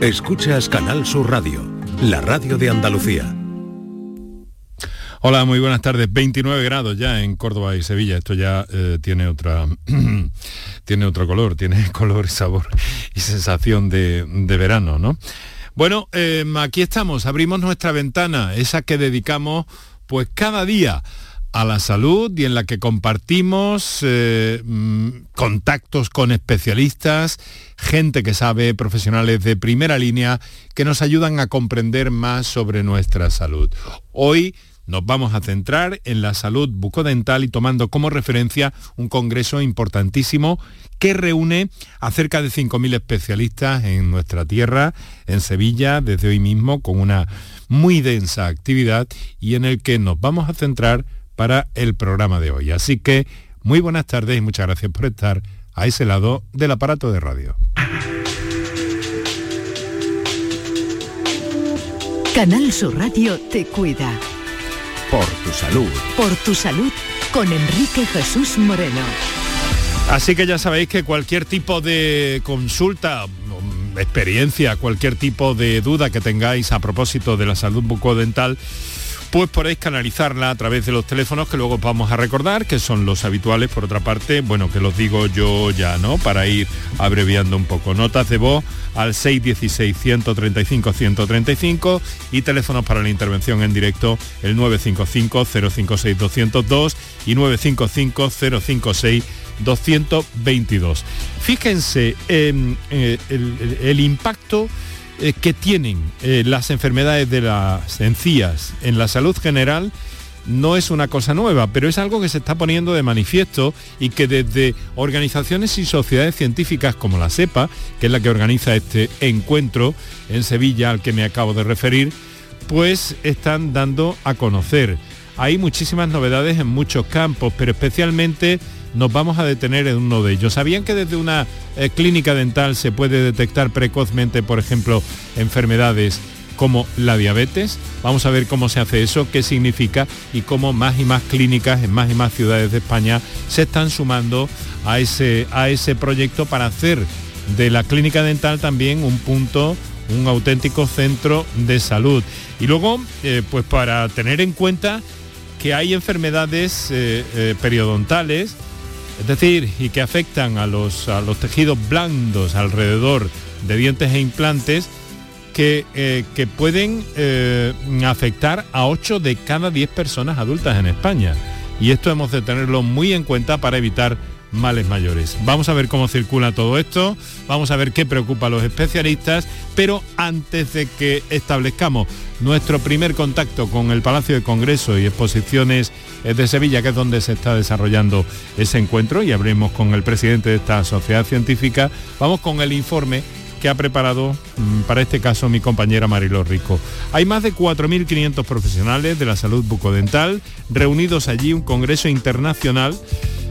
Escuchas Canal Sur Radio, la radio de Andalucía. Hola, muy buenas tardes. 29 grados ya en Córdoba y Sevilla. Esto ya eh, tiene otra tiene otro color, tiene color y sabor y sensación de, verano, ¿no? Bueno, em, aquí estamos, abrimos nuestra ventana, esa que dedicamos pues cada día a la salud y en la que compartimos eh, mm, contactos con especialistas, gente que sabe, profesionales de primera línea, que nos ayudan a comprender más sobre nuestra salud. Hoy nos vamos a centrar en la salud bucodental y tomando como referencia un congreso importantísimo que reúne a cerca de 5.000 especialistas en nuestra tierra, en Sevilla, desde hoy mismo, con una muy densa actividad y en el que nos vamos a centrar para el programa de hoy. Así que muy buenas tardes y muchas gracias por estar a ese lado del aparato de radio. Canal Sur Radio te cuida. Por tu salud. Por tu salud con Enrique Jesús Moreno. Así que ya sabéis que cualquier tipo de consulta, experiencia, cualquier tipo de duda que tengáis a propósito de la salud bucodental, pues podéis canalizarla a través de los teléfonos que luego vamos a recordar, que son los habituales, por otra parte, bueno, que los digo yo ya, ¿no? Para ir abreviando un poco. Notas de voz al 616-135-135 y teléfonos para la intervención en directo el 955-056-202 y 955-056-222. Fíjense en eh, el impacto eh, que tienen eh, las enfermedades de las encías en la salud general no es una cosa nueva, pero es algo que se está poniendo de manifiesto y que desde organizaciones y sociedades científicas como la SEPA, que es la que organiza este encuentro en Sevilla al que me acabo de referir, pues están dando a conocer. Hay muchísimas novedades en muchos campos, pero especialmente nos vamos a detener en uno de ellos. ¿Sabían que desde una eh, clínica dental se puede detectar precozmente, por ejemplo, enfermedades como la diabetes? Vamos a ver cómo se hace eso, qué significa y cómo más y más clínicas en más y más ciudades de España se están sumando a ese, a ese proyecto para hacer de la clínica dental también un punto un auténtico centro de salud. Y luego, eh, pues para tener en cuenta que hay enfermedades eh, periodontales es decir, y que afectan a los, a los tejidos blandos alrededor de dientes e implantes que, eh, que pueden eh, afectar a 8 de cada 10 personas adultas en España. Y esto hemos de tenerlo muy en cuenta para evitar males mayores. Vamos a ver cómo circula todo esto, vamos a ver qué preocupa a los especialistas, pero antes de que establezcamos nuestro primer contacto con el Palacio de Congreso y Exposiciones eh, de Sevilla, que es donde se está desarrollando ese encuentro, y hablemos con el presidente de esta sociedad científica, vamos con el informe que ha preparado mm, para este caso mi compañera Mariló Rico. Hay más de 4.500 profesionales de la salud bucodental reunidos allí, un congreso internacional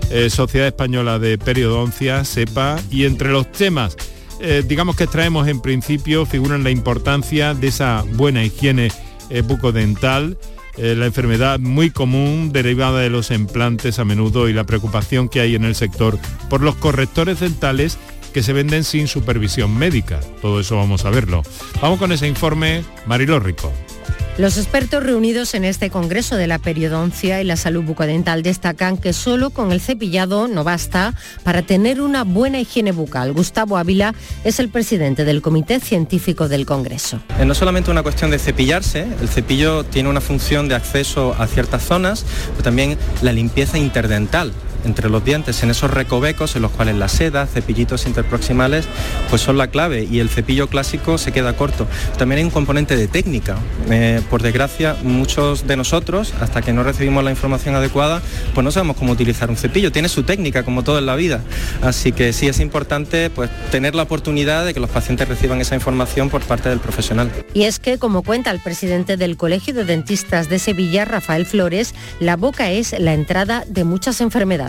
eh, Sociedad Española de Periodoncia, SEPA, y entre los temas, eh, digamos que traemos en principio, figuran la importancia de esa buena higiene eh, bucodental, la enfermedad muy común derivada de los implantes a menudo y la preocupación que hay en el sector por los correctores dentales que se venden sin supervisión médica. Todo eso vamos a verlo. Vamos con ese informe, Mariló Rico. Los expertos reunidos en este Congreso de la Periodoncia y la Salud Bucodental destacan que solo con el cepillado no basta para tener una buena higiene bucal. Gustavo Ávila es el presidente del Comité Científico del Congreso. Eh, no solamente una cuestión de cepillarse, el cepillo tiene una función de acceso a ciertas zonas, pero también la limpieza interdental entre los dientes, en esos recovecos en los cuales la seda, cepillitos interproximales, pues son la clave y el cepillo clásico se queda corto. También hay un componente de técnica. Eh, por desgracia, muchos de nosotros, hasta que no recibimos la información adecuada, pues no sabemos cómo utilizar un cepillo. Tiene su técnica, como todo en la vida. Así que sí es importante pues, tener la oportunidad de que los pacientes reciban esa información por parte del profesional. Y es que, como cuenta el presidente del Colegio de Dentistas de Sevilla, Rafael Flores, la boca es la entrada de muchas enfermedades.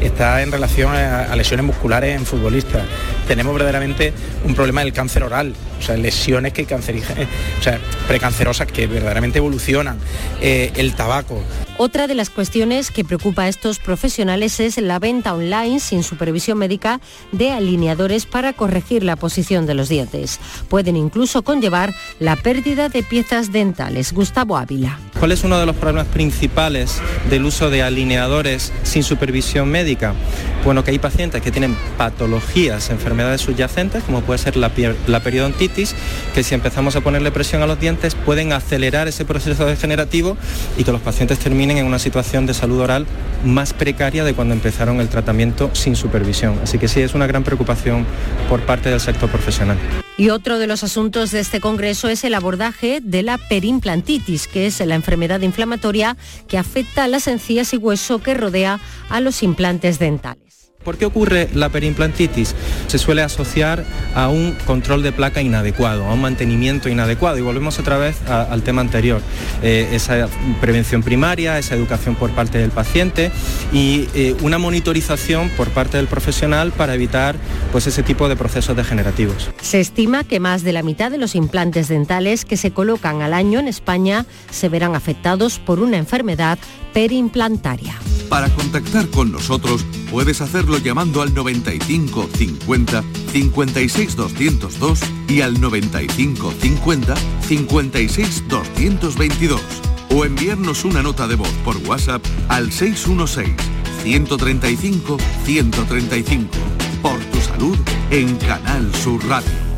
Está en relación a, lesiones musculares en futbolistas. Tenemos verdaderamente un problema del cáncer oral, o sea, lesiones que cancerígenas, o sea, precancerosas que verdaderamente evolucionan. Eh, el tabaco. Otra de las cuestiones que preocupa a estos profesionales es la venta online sin supervisión médica de alineadores para corregir la posición de los dientes. Pueden incluso conllevar la pérdida de piezas dentales. Gustavo Ávila. ¿Cuál es uno de los problemas principales del uso de alineadores sin supervisión médica? Bueno, que hay pacientes que tienen patologías, enfermedades subyacentes, como puede ser la, periodontitis, que si empezamos a ponerle presión a los dientes pueden acelerar ese proceso degenerativo y que los pacientes terminen en una situación de salud oral más precaria de cuando empezaron el tratamiento sin supervisión. Así que sí, es una gran preocupación por parte del sector profesional. Y otro de los asuntos de este Congreso es el abordaje de la perimplantitis, que es la enfermedad inflamatoria que afecta a las encías y hueso que rodea a los implantes dentales. ¿Por qué ocurre la perimplantitis? Se suele asociar a un control de placa inadecuado, a un mantenimiento inadecuado. Y volvemos otra vez al tema anterior, eh, esa prevención primaria, esa educación por parte del paciente y eh, una monitorización por parte del profesional para evitar pues, ese tipo de procesos degenerativos. Se estima que más de la mitad de los implantes dentales que se colocan al año en España se verán afectados por una enfermedad perimplantaria. Para contactar con nosotros puedes hacerlo llamando al 95 50 56 202 y al 95 50 56 222 o enviarnos una nota de voz por WhatsApp al 616 135 135 por tu salud en Canal Sur Radio.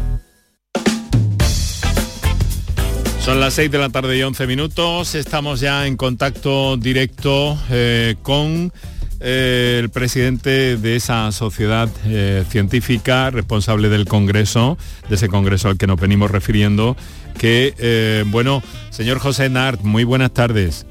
Son las 6 de la tarde y 11 minutos. Estamos ya en contacto directo eh, con eh, el presidente de esa sociedad eh, científica responsable del Congreso, de ese Congreso al que nos venimos refiriendo, que, bueno, señor José Nart, muy buenas tardes.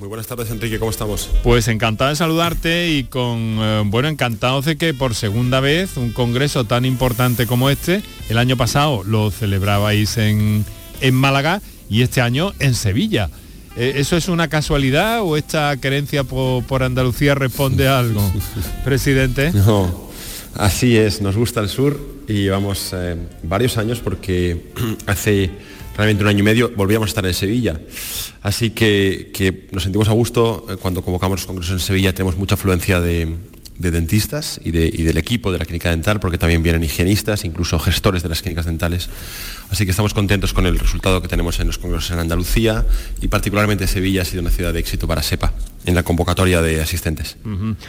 Muy buenas tardes, Enrique, ¿cómo estamos? Pues encantado de saludarte y con, bueno, encantado de que por segunda vez un congreso tan importante como este, el año pasado lo celebrabais en, en Málaga y este año en Sevilla. Eh, ¿Eso es una casualidad o esta querencia por, Andalucía responde a algo, presidente? No, así es, nos gusta el sur y llevamos eh, varios años porque hace realmente un año y medio volvíamos a estar en Sevilla. Así que, nos sentimos a gusto eh, cuando convocamos los congresos en Sevilla, tenemos mucha afluencia de, dentistas y, y, del equipo de la clínica dental, porque también vienen higienistas, incluso gestores de las clínicas dentales. Así que estamos contentos con el resultado que tenemos en los congresos en Andalucía y particularmente Sevilla ha sido una ciudad de éxito para SEPA en la convocatoria de asistentes.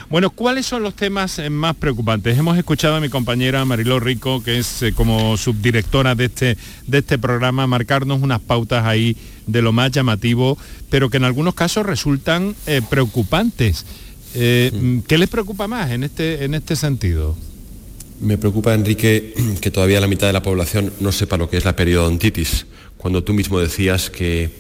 Bueno, ¿cuáles son los temas eh, más preocupantes? Hemos escuchado a mi compañera Mariló Rico, que es eh, como subdirectora de este, de este programa, marcarnos unas pautas ahí de lo más llamativo, pero que en algunos casos resultan eh, preocupantes. ¿Qué les preocupa más en este, en este sentido? Me preocupa, Enrique, que todavía la mitad de la población no sepa lo que es la periodontitis, cuando tú mismo decías que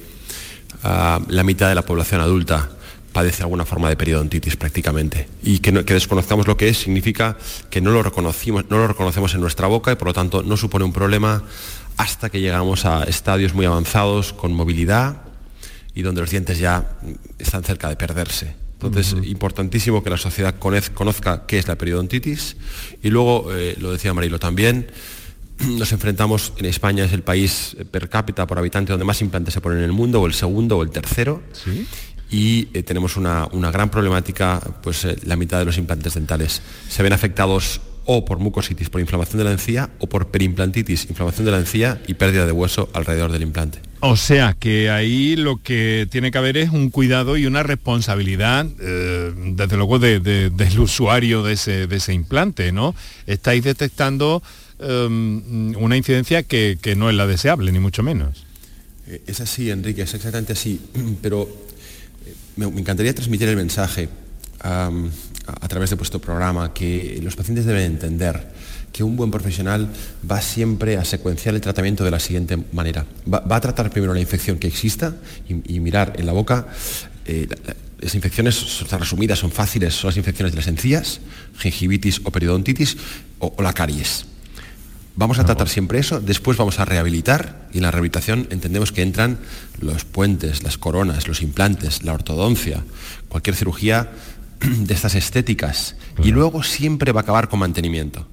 ah, la mitad de la población adulta padece alguna forma de periodontitis prácticamente. Y que, desconozcamos lo que es significa que no lo, reconocimos, no lo reconocemos en nuestra boca y por lo tanto no supone un problema hasta que llegamos a estadios muy avanzados con movilidad y donde los dientes ya están cerca de perderse. Entonces, importantísimo que la sociedad conozca qué es la periodontitis. Y luego, eh, lo decía Marilo también, nos enfrentamos, en España es el país per cápita por habitante donde más implantes se ponen en el mundo, o el segundo o el tercero. Y eh, tenemos una, gran problemática, pues eh, la mitad de los implantes dentales se ven afectados o por mucositis, por inflamación de la encía, o por perimplantitis, inflamación de la encía y pérdida de hueso alrededor del implante. O sea que ahí lo que tiene que haber es un cuidado y una responsabilidad, eh, desde luego, del usuario de ese, implante, ¿no? Estáis detectando em, una incidencia que, no es la deseable, ni mucho menos. Eh, es así, Enrique, es exactamente así, pero eh, me, encantaría transmitir el mensaje a través de vuestro programa que los pacientes deben entender que un buen profesional va siempre a secuenciar el tratamiento de la siguiente manera. Va, a tratar primero la infección que exista y, mirar en la boca. Eh, las infecciones son resumidas, son fáciles, son las infecciones de las encías, gingivitis o periodontitis o, la caries. Vamos a tratar siempre eso, después vamos a rehabilitar y en la rehabilitación entendemos que entran los puentes, las coronas, los implantes, la ortodoncia, cualquier cirugía de estas estéticas y luego siempre va a acabar con mantenimiento.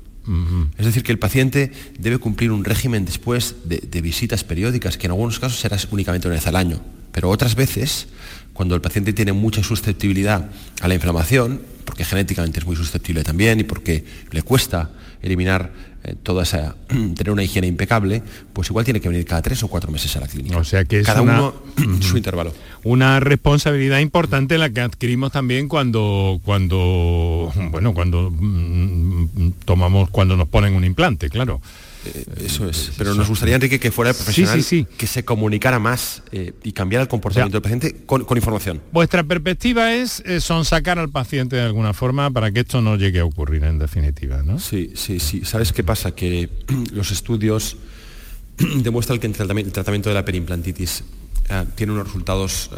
Es decir, que el paciente debe cumplir un régimen después de, visitas periódicas, que en algunos casos será únicamente una vez al año, pero otras veces, cuando el paciente tiene mucha susceptibilidad a la inflamación, porque genéticamente es muy susceptible también y porque le cuesta eliminar eh, toda esa, tener una higiene impecable, pues igual tiene que venir cada tres o cuatro meses a la clínica. O sea que es cada una, uno su intervalo. Una responsabilidad importante la que adquirimos también cuando, cuando, bueno, cuando mm, tomamos, cuando nos ponen un implante, claro. Eh, eso es. Pero nos gustaría, Enrique, que fuera el profesional Sí, sí, sí. que se comunicara más eh, y cambiara el comportamiento del paciente con, con información. Vuestra perspectiva es eh, sonsacar al paciente de alguna forma para que esto no llegue a ocurrir en definitiva, ¿no? Sí, sí, sí. ¿Sabes qué pasa? Que los estudios demuestran que el tratami- el tratamiento de la perimplantitis eh, tiene unos resultados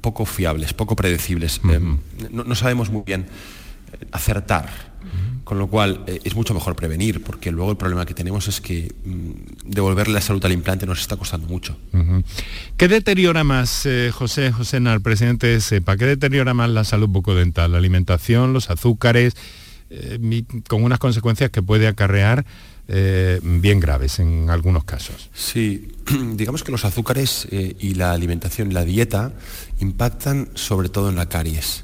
poco fiables, poco predecibles. No, no sabemos muy bien acertar. Con lo cual eh, es mucho mejor prevenir, porque luego el problema que tenemos es que mm, devolverle la salud al implante nos está costando mucho. ¿Qué deteriora más, eh, José José Nar, presidente de SEPA, qué deteriora más la salud bucodental? La alimentación, los azúcares, eh, con unas consecuencias que puede acarrear eh, bien graves en algunos casos. Sí, digamos que los azúcares eh, y la alimentación y la dieta impactan sobre todo en la caries.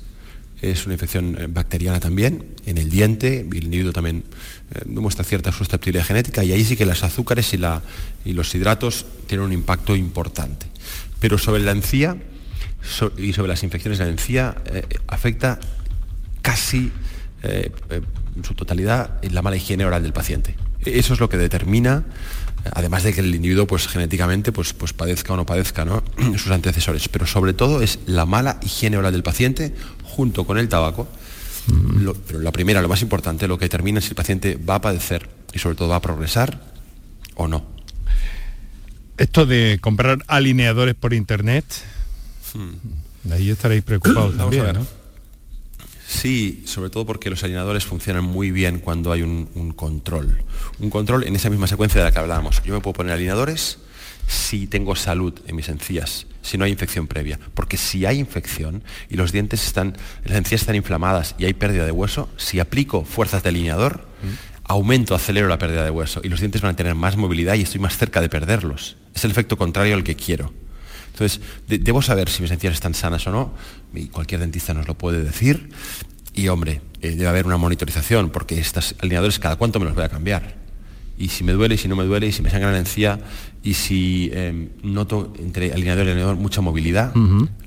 Es una infección eh, bacteriana también, en el diente, el individuo también eh, demuestra cierta susceptibilidad genética y ahí sí que los azúcares y, los hidratos tienen un impacto importante. Pero sobre la encía y sobre las infecciones de la encía eh, afecta casi en su totalidad la mala higiene oral del paciente. Eso es lo que determina, además de que el individuo pues, genéticamente pues, pues, padezca o no padezca ¿no? sus antecesores, pero sobre todo es la mala higiene oral del paciente junto con el tabaco. Lo- pero la primera, lo más importante, lo que determina es si el paciente va a padecer y sobre todo va a progresar o no. Esto de comprar alineadores por internet, de ahí estaréis preocupados Hmm. También. ¿no? Sí, sobre todo porque los alineadores funcionan muy bien cuando hay un, un control. Un control en esa misma secuencia de la que hablábamos. Yo me puedo poner alineadores si tengo salud en mis encías, si no hay infección previa. Porque si hay infección y los dientes están, las encías están inflamadas y hay pérdida de hueso, si aplico fuerzas de alineador, aumento, acelero la pérdida de hueso y los dientes van a tener más movilidad y estoy más cerca de perderlos. Es el efecto contrario al que quiero. Entonces, de- debo saber si mis encías están sanas o no, y cualquier dentista nos lo puede decir. Y hombre, eh, debe haber una monitorización, porque estos alineadores cada cuánto me los voy a cambiar. Y si me duele, y si no me duele, y si me sangra la encía, y si eh, noto entre alineador y alineador mucha movilidad,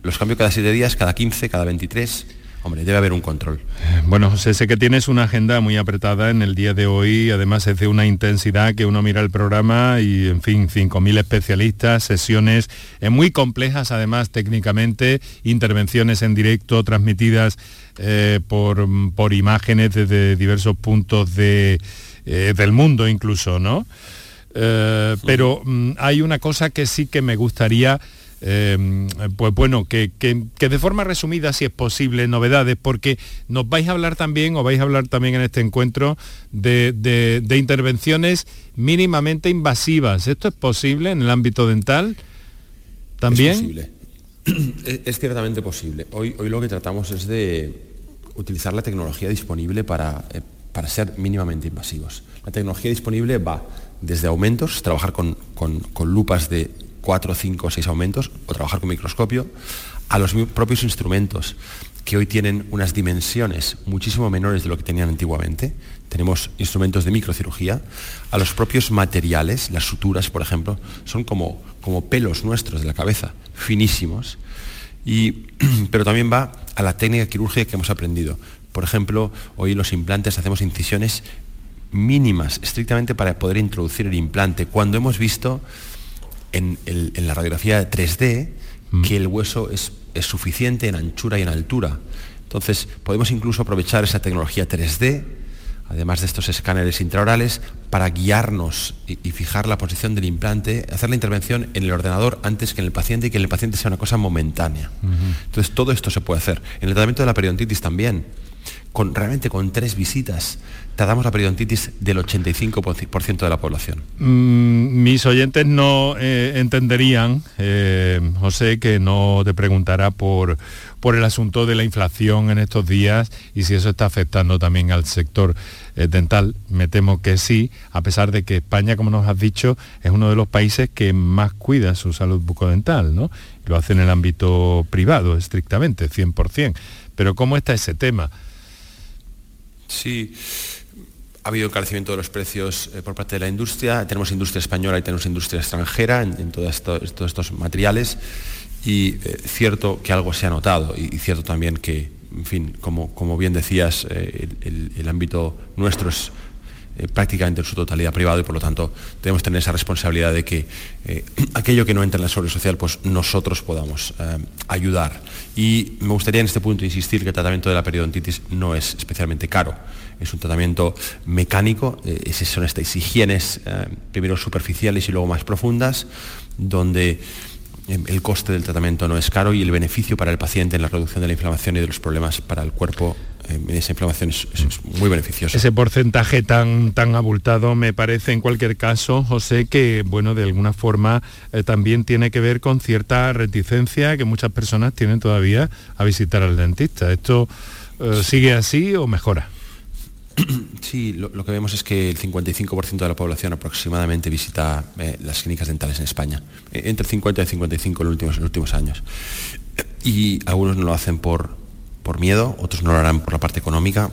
los cambio cada 7 días, cada 15, cada 23. Hombre, debe haber un control. Bueno, José, sé que tienes una agenda muy apretada en el día de hoy, además es de una intensidad que uno mira el programa y, en fin, 5.000 especialistas, sesiones eh, muy complejas, además técnicamente, intervenciones en directo transmitidas eh, por, por imágenes desde diversos puntos de, eh, del mundo incluso, ¿no? Eh, pero mm, hay una cosa que sí que me gustaría eh, pues bueno, que, que- de forma resumida, si es posible, novedades, porque nos vais a hablar también, o vais a hablar también en este encuentro, de, de- intervenciones mínimamente invasivas. ¿Esto es posible en el ámbito dental? ¿También? Es posible. es ciertamente posible. Hoy, hoy lo que tratamos es de utilizar la tecnología disponible para, eh, para ser mínimamente invasivos. La tecnología disponible va desde aumentos, trabajar con, con- con lupas de 4, 5, 6 aumentos o trabajar con microscopio, a los propios instrumentos que hoy tienen unas dimensiones muchísimo menores de lo que tenían antiguamente. Tenemos instrumentos de microcirugía, a los propios materiales, las suturas, por ejemplo, son como, como pelos nuestros de la cabeza, finísimos. Y, pero también va a la técnica quirúrgica que hemos aprendido. Por ejemplo, hoy los implantes hacemos incisiones mínimas, estrictamente para poder introducir el implante, cuando hemos visto en, el- en la radiografía 3D que el hueso es, es suficiente en anchura y en altura. Entonces, podemos incluso aprovechar esa tecnología 3D, además de estos escáneres intraorales, para guiarnos y, y fijar la posición del implante, hacer la intervención en el ordenador antes que en el paciente y que en el paciente sea una cosa momentánea. Entonces, todo esto se puede hacer. En el tratamiento de la periodontitis también. Con, realmente con tres visitas tratamos la periodontitis del 85% de la población. Mm, mis oyentes no eh, entenderían, eh, José, que no te preguntara por, por el asunto de la inflación en estos días y si eso está afectando también al sector eh, dental? Me temo que sí, a pesar de que España, como nos has dicho, es uno de los países que más cuida su salud bucodental, ¿no? Lo hace en el ámbito privado, estrictamente, 100%. Pero ¿cómo está ese tema? Sí, ha habido encarecimiento de los precios eh, por parte de la industria. Tenemos industria española y tenemos industria extranjera en, todos estos materiales. Y eh, cierto que algo se ha notado y, cierto también que, en fin, como, como bien decías, eh, el, ámbito nuestro es prácticamente en su totalidad privado y por lo tanto debemos tener esa responsabilidad de que aquello que no entra en la seguridad social, pues nosotros podamos ayudar. Y me gustaría en este punto insistir que el tratamiento de la periodontitis no es especialmente caro es un tratamiento mecánico, eh, son estas higienes eh, primero superficiales y luego más profundas, donde eh, el coste del tratamiento no es caro y el beneficio para el paciente en la reducción de la inflamación y de los problemas para el cuerpo esa inflamación es, muy beneficioso. Ese porcentaje tan, tan abultado me parece en cualquier caso, José, que bueno, de alguna forma también tiene que ver con cierta reticencia que muchas personas tienen todavía a visitar al dentista. ¿Esto sigue así o mejora? Sí, lo, que vemos es que el 55% de la población aproximadamente visita eh, las clínicas dentales en España, eh, entre el 50 y el 55 en los últimos, los últimos años. Y algunos no lo hacen por, por miedo, otros no lo harán por la parte económica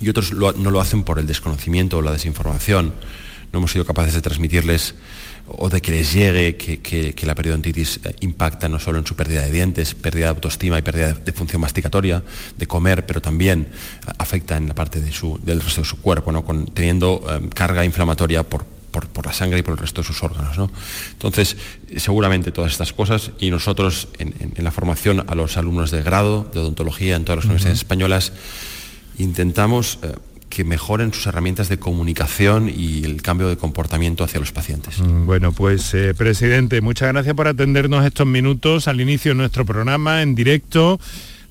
y otros no lo hacen por el desconocimiento o la desinformación. No hemos sido capaces de transmitirles o de que les llegue que, la periodontitis eh, impacta no solo en su pérdida de dientes, pérdida de autoestima y pérdida de, función masticatoria, de comer, pero también eh, afecta en la parte de su, del resto de su cuerpo, ¿no? teniendo eh, carga inflamatoria por, la sangre y por el resto de sus órganos. Entonces, seguramente todas estas cosas y nosotros en, la formación a los alumnos de grado de odontología en todas las universidades españolas intentamos que mejoren sus herramientas de comunicación y el cambio de comportamiento hacia los pacientes. Mm, bueno, pues eh, presidente, muchas gracias por atendernos estos minutos al inicio de nuestro programa en directo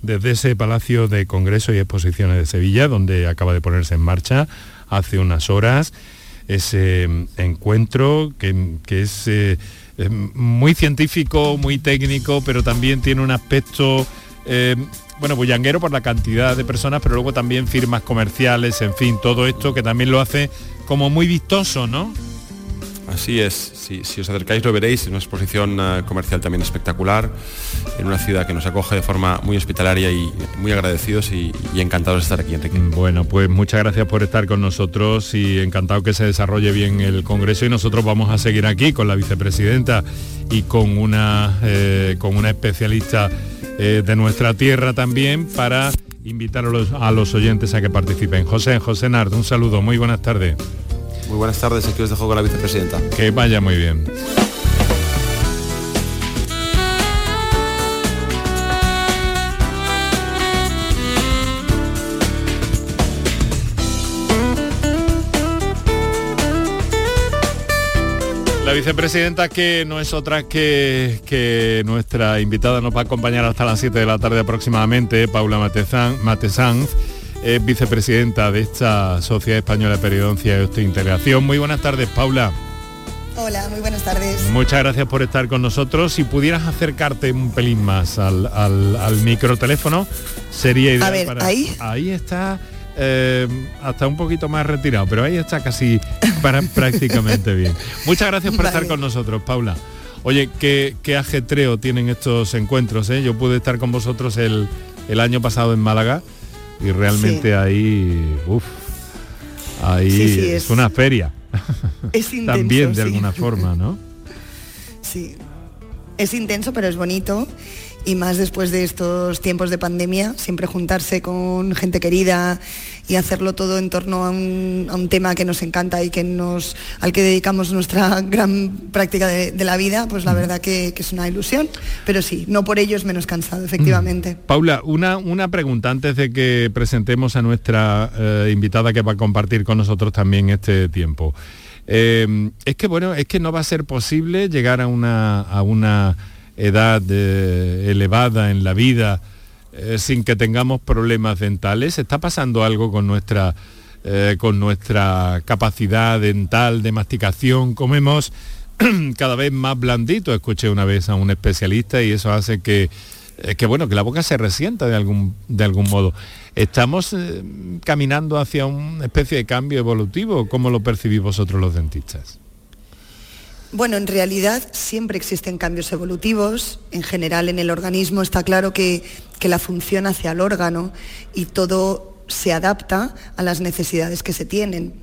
desde ese Palacio de Congreso y Exposiciones de Sevilla, donde acaba de ponerse en marcha hace unas horas ese mm, encuentro que, es eh, muy científico, muy técnico, pero también tiene un aspecto eh, bueno, bullanguero por la cantidad de personas, pero luego también firmas comerciales, en fin, todo esto que también lo hace como muy vistoso, ¿no? Así es, si, os acercáis lo veréis, es una exposición eh, comercial también espectacular, en una ciudad que nos acoge de forma muy hospitalaria y muy agradecidos y, encantados de estar aquí, Enrique. Bueno, pues muchas gracias por estar con nosotros y encantado que se desarrolle bien el Congreso y nosotros vamos a seguir aquí con la vicepresidenta y con una, eh, con una especialista eh, de nuestra tierra también para invitar a los, a los oyentes a que participen. José, José Nard, un saludo, muy buenas tardes. Muy buenas tardes, aquí os dejo con la vicepresidenta. Que vaya muy bien. La vicepresidenta que no es otra que, que nuestra invitada nos va a acompañar hasta las 7 de la tarde aproximadamente, Paula Matesanz es vicepresidenta de esta Sociedad Española de Periodoncia y Osteointegración. Muy buenas tardes, Paula. Hola, muy buenas tardes. Muchas gracias por estar con nosotros. Si pudieras acercarte un pelín más al, al, microteléfono, sería ideal. A ver, ahí. Ahí está. Eh, hasta un poquito más retirado, pero ahí está casi para, prácticamente bien. Muchas gracias por estar con nosotros, Paula. Oye, qué, qué ajetreo tienen estos encuentros. ¿eh? Yo pude estar con vosotros el, el año pasado en Málaga y realmente ahí, uff, ahí es, una feria. Es intenso, También de alguna forma, ¿no? Sí, es intenso, pero es bonito y más después de estos tiempos de pandemia, siempre juntarse con gente querida y hacerlo todo en torno a un, tema que nos encanta y que nos, al que dedicamos nuestra gran práctica de, la vida, pues la verdad que, es una ilusión, pero sí, no por ello es menos cansado, efectivamente. Paula, una, una pregunta antes de que presentemos a nuestra eh, invitada que va a compartir con nosotros también este tiempo. Eh, es que bueno, es que no va a ser posible llegar a una, a una edad eh, elevada en la vida eh, sin que tengamos problemas dentales? ¿Está pasando algo con nuestra, eh, con nuestra capacidad dental de masticación? Comemos cada vez más blandito, escuché una vez a un especialista y eso hace que, que bueno, que la boca se resienta de algún, de algún modo. ¿Estamos caminando hacia una especie de cambio evolutivo? ¿Cómo lo percibís vosotros los dentistas? Bueno, en realidad siempre existen cambios evolutivos. En general en el organismo está claro que, que la función hacia el órgano y todo se adapta a las necesidades que se tienen.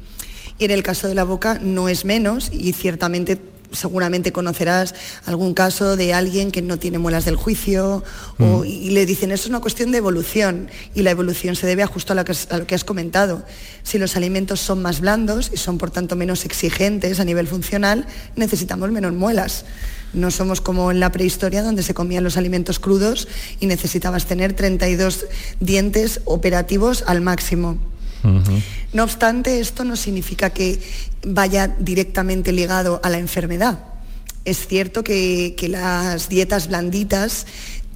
Y en el caso de la boca no es menos y ciertamente seguramente conocerás algún caso de alguien que no tiene muelas del juicio o, y le dicen eso es una cuestión de evolución y la evolución se debe a justo a lo, que, a lo que has comentado. Si los alimentos son más blandos y son por tanto menos exigentes a nivel funcional, necesitamos menos muelas. No somos como en la prehistoria donde se comían los alimentos crudos y necesitabas tener 32 dientes operativos al máximo. No obstante, esto no significa que vaya directamente ligado a la enfermedad. Es cierto que, las dietas blanditas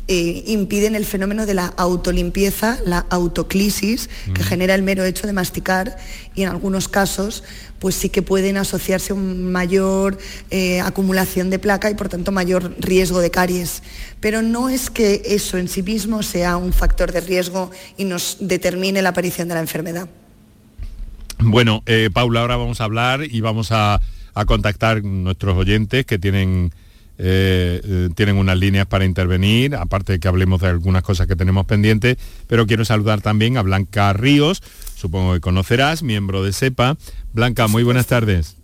eh, impiden el fenómeno de la autolimpieza, la autoclisis, que genera el mero hecho de masticar y en algunos casos pues sí que pueden asociarse a una mayor eh, acumulación de placa y por tanto mayor riesgo de caries. Pero no es que eso en sí mismo sea un factor de riesgo y nos determine la aparición de la enfermedad. Bueno, eh, Paula, ahora vamos a hablar y vamos a, a contactar nuestros oyentes que tienen eh, eh, tienen unas líneas para intervenir, aparte de que hablemos de algunas cosas que tenemos pendientes, pero quiero saludar también a Blanca Ríos, supongo que conocerás, miembro de SEPA. Blanca, muy buenas tardes.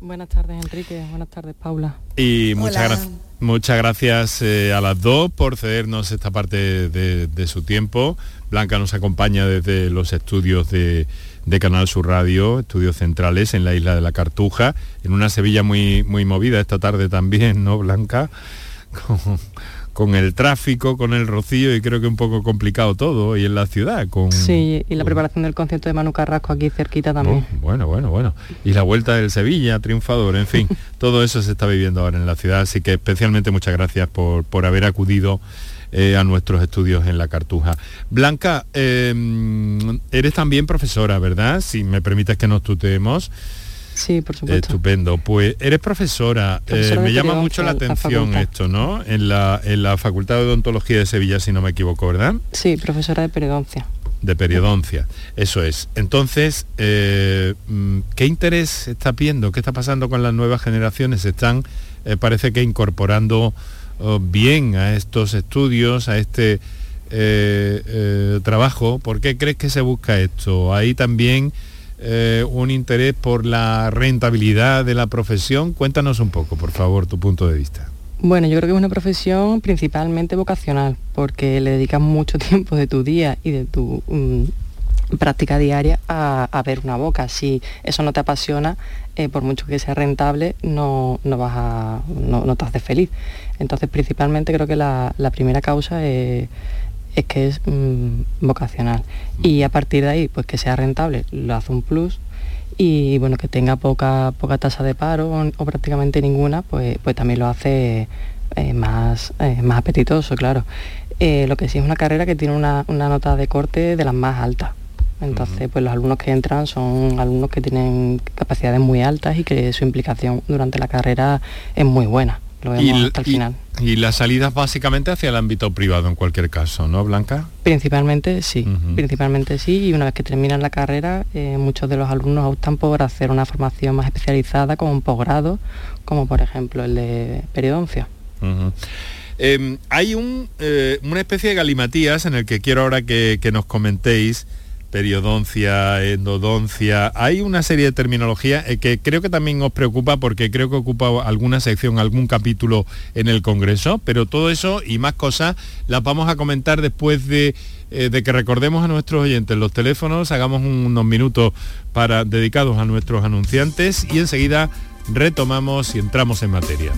Buenas tardes, Enrique. Buenas tardes, Paula. Y muchas, gracias muchas gracias eh, a las dos por cedernos esta parte de, de su tiempo. Blanca nos acompaña desde los estudios de, de Canal Sur Radio, estudios centrales en la isla de la Cartuja, en una Sevilla muy, muy movida esta tarde también, ¿no, Blanca? Con, con el tráfico, con el rocío y creo que un poco complicado todo y en la ciudad. Con, sí, y la preparación del concierto de Manu Carrasco aquí cerquita también. Oh, bueno, bueno, bueno. Y la vuelta del Sevilla, triunfador, en fin, todo eso se está viviendo ahora en la ciudad, así que especialmente muchas gracias por, por haber acudido eh, a nuestros estudios en la Cartuja. Blanca, eh, eres también profesora, ¿verdad? Si me permites que nos tuteemos. Sí, por supuesto. Estupendo. Pues eres profesora. Profesora Eh, de me llama mucho la en la atención esto, ¿no? En la, en la Facultad de Odontología de Sevilla, si no me equivoco, ¿verdad? Sí, profesora de periodoncia. De periodoncia. Eso es. Entonces, eh, mm, ¿qué interés está viendo? ¿Qué está pasando con las nuevas generaciones? Se Están, eh, parece que incorporando bien a estos estudios, a este eh, eh, trabajo. ¿Por qué crees que se busca esto? Hay también eh, un interés por la rentabilidad de la profesión. Cuéntanos un poco, por favor, tu punto de vista. Bueno, yo creo que es una profesión principalmente vocacional, porque le dedicas mucho tiempo de tu día y de tu mm, práctica diaria a, ver una boca. Si eso no te apasiona, eh, por mucho que sea rentable, no, no vas a, no, no te hace feliz. Entonces, principalmente creo que la, la primera causa es, que es mm, vocacional. Y a partir de ahí, pues que sea rentable, lo hace un plus y bueno, que tenga poca, poca tasa de paro o, prácticamente ninguna, pues, pues también lo hace eh, más, eh, más apetitoso, claro. Lo que sí es una carrera que tiene una, una nota de corte de las más altas. Entonces, pues los alumnos que entran son alumnos que tienen capacidades muy altas y que su implicación durante la carrera es muy buena. Lo vemos Y, hasta el y- final. y las salidas básicamente hacia el ámbito privado en cualquier caso, ¿no, Blanca? Principalmente sí, principalmente sí, y una vez que terminan la carrera, eh, muchos de los alumnos optan por hacer una formación más especializada como un posgrado, como por ejemplo el de periodoncia. Eh, hay un, eh, una especie de galimatías en el que quiero ahora que, que nos comentéis periodoncia, endodoncia, hay una serie de terminología eh, que creo que también os preocupa porque creo que ocupa alguna sección, algún capítulo en el Congreso, pero todo eso y más cosas las vamos a comentar después de, eh, que recordemos a nuestros oyentes los teléfonos, hagamos unos minutos para, dedicados a nuestros anunciantes y enseguida retomamos y entramos en materia.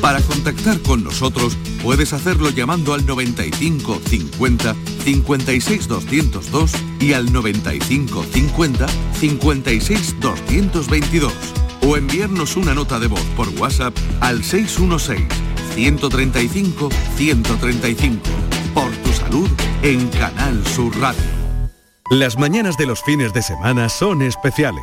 Para contactar con nosotros puedes hacerlo llamando al 95 50 56 202 y al 95 50 56 222 o enviarnos una nota de voz por WhatsApp al 616 135 135. Por tu salud en Canal Sur Radio. Las mañanas de los fines de semana son especiales,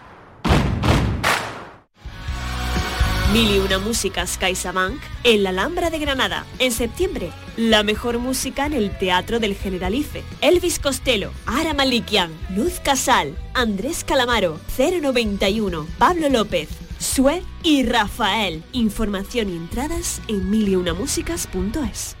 Mil y una músicas CaixaBank en la Alhambra de Granada. En septiembre, la mejor música en el Teatro del Generalife. Elvis Costello, Ara Malikian, Luz Casal, Andrés Calamaro, 091, Pablo López, Sue y Rafael. Información y entradas en miliunamusicas.es.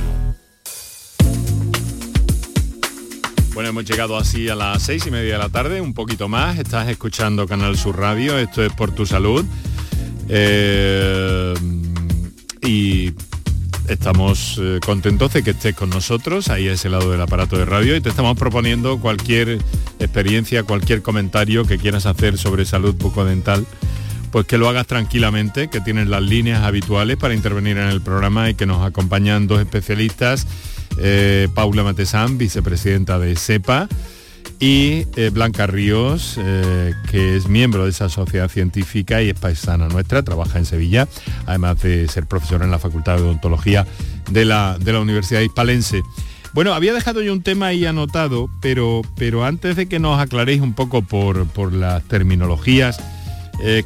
Bueno, hemos llegado así a las seis y media de la tarde, un poquito más. Estás escuchando Canal Sur Radio, esto es por tu salud. Eh, y estamos eh, contentos de que estés con nosotros ahí a ese lado del aparato de radio y te estamos proponiendo cualquier experiencia, cualquier comentario que quieras hacer sobre salud bucodental pues que lo hagas tranquilamente, que tienes las líneas habituales para intervenir en el programa y que nos acompañan dos especialistas eh, Paula Matesán, vicepresidenta de SEPA, y eh, Blanca Ríos, eh, que es miembro de esa sociedad científica y es paisana nuestra, trabaja en Sevilla, además de ser profesora en la Facultad de Odontología de la, de la Universidad Hispalense. Bueno, había dejado yo un tema ahí anotado, pero, pero antes de que nos aclaréis un poco por, por las terminologías,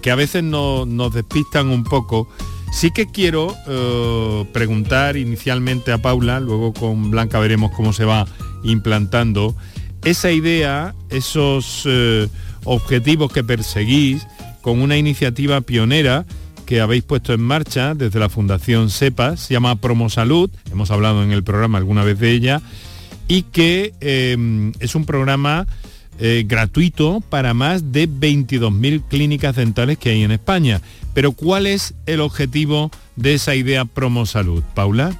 que a veces nos despistan un poco, Sí que quiero eh, preguntar inicialmente a Paula, luego con Blanca veremos cómo se va implantando, esa idea, esos eh, objetivos que perseguís con una iniciativa pionera que habéis puesto en marcha desde la Fundación SEPA, se llama Promosalud, hemos hablado en el programa alguna vez de ella, y que eh, es un programa gratuito para más de 22.000 clínicas dentales que hay en España. Pero ¿cuál es el objetivo de esa idea Promo Salud? Paula.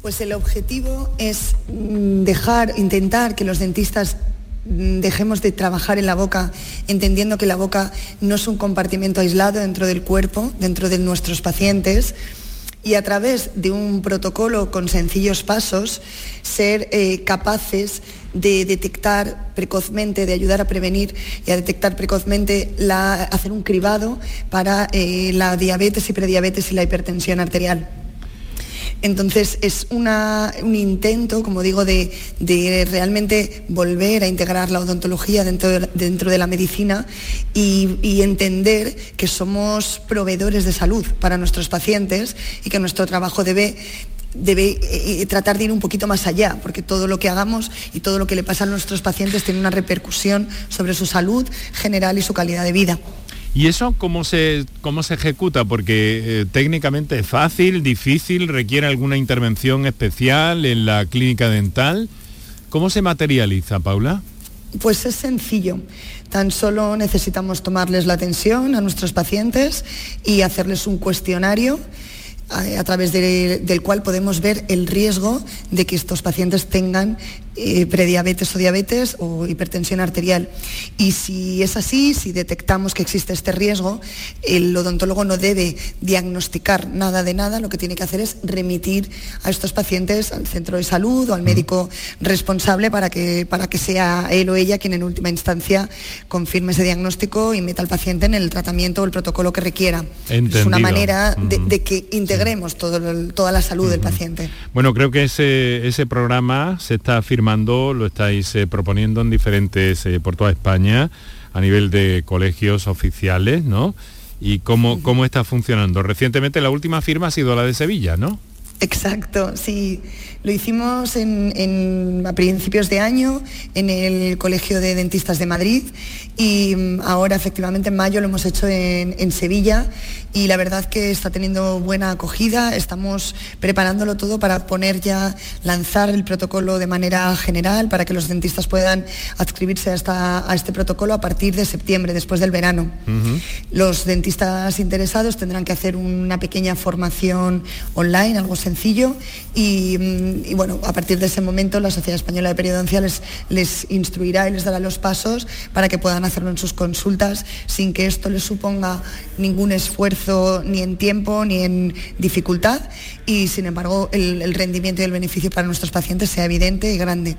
Pues el objetivo es mm, dejar, intentar que los dentistas mm, dejemos de trabajar en la boca, entendiendo que la boca no es un compartimento aislado dentro del cuerpo, dentro de nuestros pacientes, y a través de un protocolo con sencillos pasos, ser eh, capaces de detectar precozmente, de ayudar a prevenir y a detectar precozmente, hacer un cribado para eh, la diabetes y prediabetes y la hipertensión arterial. Entonces es un intento, como digo, de, realmente volver a integrar la odontología dentro de, la medicina y, entender que somos proveedores de salud para nuestros pacientes y que nuestro trabajo debe debe eh, tratar de ir un poquito más allá, porque todo lo que hagamos y todo lo que le pasa a nuestros pacientes tiene una repercusión sobre su salud general y su calidad de vida. ¿Y eso cómo se, cómo se ejecuta? Porque eh, técnicamente es fácil, difícil, requiere alguna intervención especial en la clínica dental. ¿Cómo se materializa, Paula? Pues es sencillo. Tan solo necesitamos tomarles la atención a nuestros pacientes y hacerles un cuestionario a, través del cual podemos ver el riesgo de que estos pacientes tengan eh, prediabetes o diabetes o hipertensión arterial. Y si es así, si detectamos que existe este riesgo, el odontólogo no debe diagnosticar nada de nada, lo que tiene que hacer es remitir a estos pacientes al centro de salud o al médico responsable para que, para que sea él o ella quien en última instancia confirme ese diagnóstico y meta al paciente en el tratamiento o el protocolo que requiera. Es una manera de, que integremos toda la salud del paciente. Bueno, creo que ese, ese programa se está afirmando lo estáis eh, proponiendo en diferentes, eh, por toda España, a nivel de colegios oficiales, ¿no? ¿Y cómo, cómo está funcionando? Recientemente la última firma ha sido la de Sevilla, ¿no? Exacto, sí. Lo hicimos a principios de año en el Colegio de Dentistas de Madrid y mm, ahora efectivamente en mayo lo hemos hecho en, Sevilla y la verdad que está teniendo buena acogida. Estamos preparándolo todo para poner ya, lanzar el protocolo de manera general para que los dentistas puedan adscribirse a, a este protocolo a partir de septiembre, después del verano. Los dentistas interesados tendrán que hacer una pequeña formación online, algo sencillo, y, mm, bueno, a partir de ese momento la Sociedad Española de Periodoncia les, les instruirá y les dará los pasos para que puedan hacerlo en sus consultas sin que esto les suponga ningún esfuerzo ni en tiempo ni en dificultad y sin embargo el, rendimiento y el beneficio para nuestros pacientes sea evidente y grande.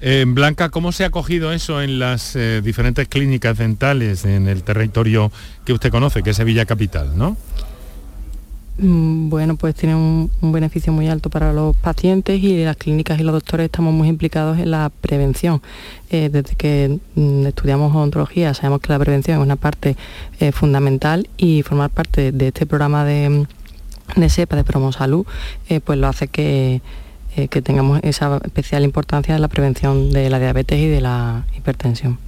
Eh, Blanca, ¿cómo se ha acogido eso en las eh, diferentes clínicas dentales en el territorio que usted conoce, que es Sevilla Capital, ¿no? Mm, bueno, pues tiene un, beneficio muy alto para los pacientes y las clínicas y los doctores estamos muy implicados en la prevención. Eh, desde que mm, estudiamos odontología sabemos que la prevención es una parte eh, fundamental y formar parte de este programa de, de SEPA, de Promosalud, eh, pues lo hace que, tengamos esa especial importancia en la prevención de la diabetes y de la hipertensión.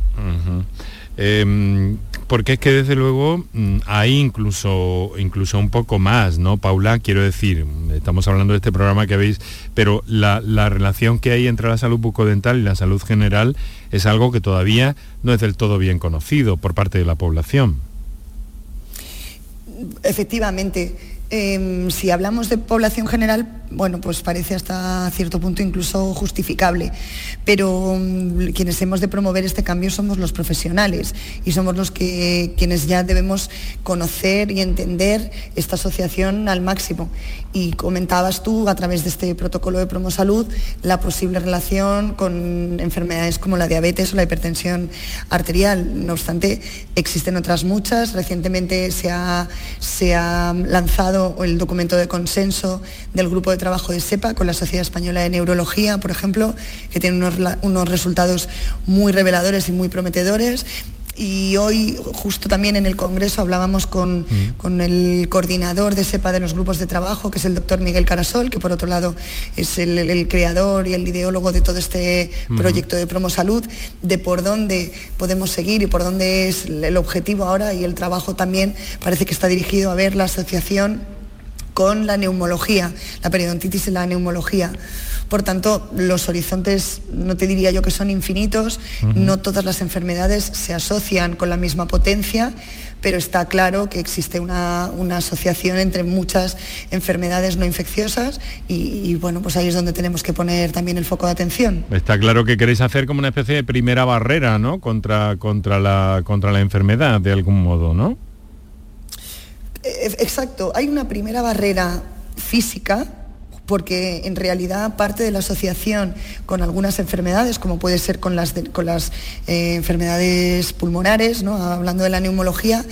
Em, porque es que desde luego mm, hay incluso, incluso un poco más, ¿no, Paula? Quiero decir, estamos hablando de este programa que veis, pero la, relación que hay entre la salud bucodental y la salud general es algo que todavía no es del todo bien conocido por parte de la población. Efectivamente. Em, si hablamos de población general, bueno, pues parece hasta cierto punto incluso justificable, pero mm, quienes hemos de promover este cambio somos los profesionales y somos los que quienes ya debemos conocer y entender esta asociación al máximo. Y comentabas tú a través de este protocolo de promosalud la posible relación con enfermedades como la diabetes o la hipertensión arterial. No obstante, existen otras muchas. Recientemente se ha, se ha lanzado el documento de consenso del grupo de trabajo de SEPA con la Sociedad Española de Neurología, por ejemplo, que tiene unos, resultados muy reveladores y muy prometedores y hoy justo también en el Congreso hablábamos con, mm. el coordinador de SEPA de los grupos de trabajo, que es el doctor Miguel Carasol, que por otro lado es el, creador y el ideólogo de todo este proyecto de Promo Salud, de por dónde podemos seguir y por dónde es el objetivo ahora y el trabajo también parece que está dirigido a ver la asociación con la neumología, la periodontitis y la neumología. Por tanto, los horizontes no te diría yo que son infinitos, no todas las enfermedades se asocian con la misma potencia, pero está claro que existe una, asociación entre muchas enfermedades no infecciosas y, bueno, pues ahí es donde tenemos que poner también el foco de atención. Está claro que queréis hacer como una especie de primera barrera, ¿no? Contra, contra, la, contra la enfermedad, de algún modo, ¿no? Eh, exacto, hay una primera barrera física porque en realidad parte de la asociación con algunas enfermedades, como puede ser con las, con las eh, enfermedades pulmonares, hablando de la neumología,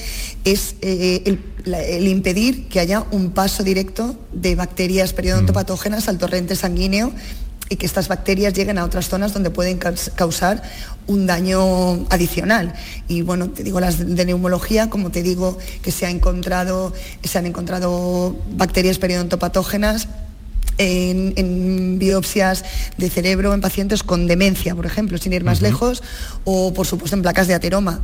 es eh, el, impedir que haya un paso directo de bacterias periodontopatógenas al torrente sanguíneo y que estas bacterias lleguen a otras zonas donde pueden causar un daño adicional. Y bueno, te digo las de neumología, como te digo, que se, ha encontrado, se han encontrado bacterias periodontopatógenas en, biopsias de cerebro en pacientes con demencia, por ejemplo, sin ir más lejos, o por supuesto en placas de ateroma.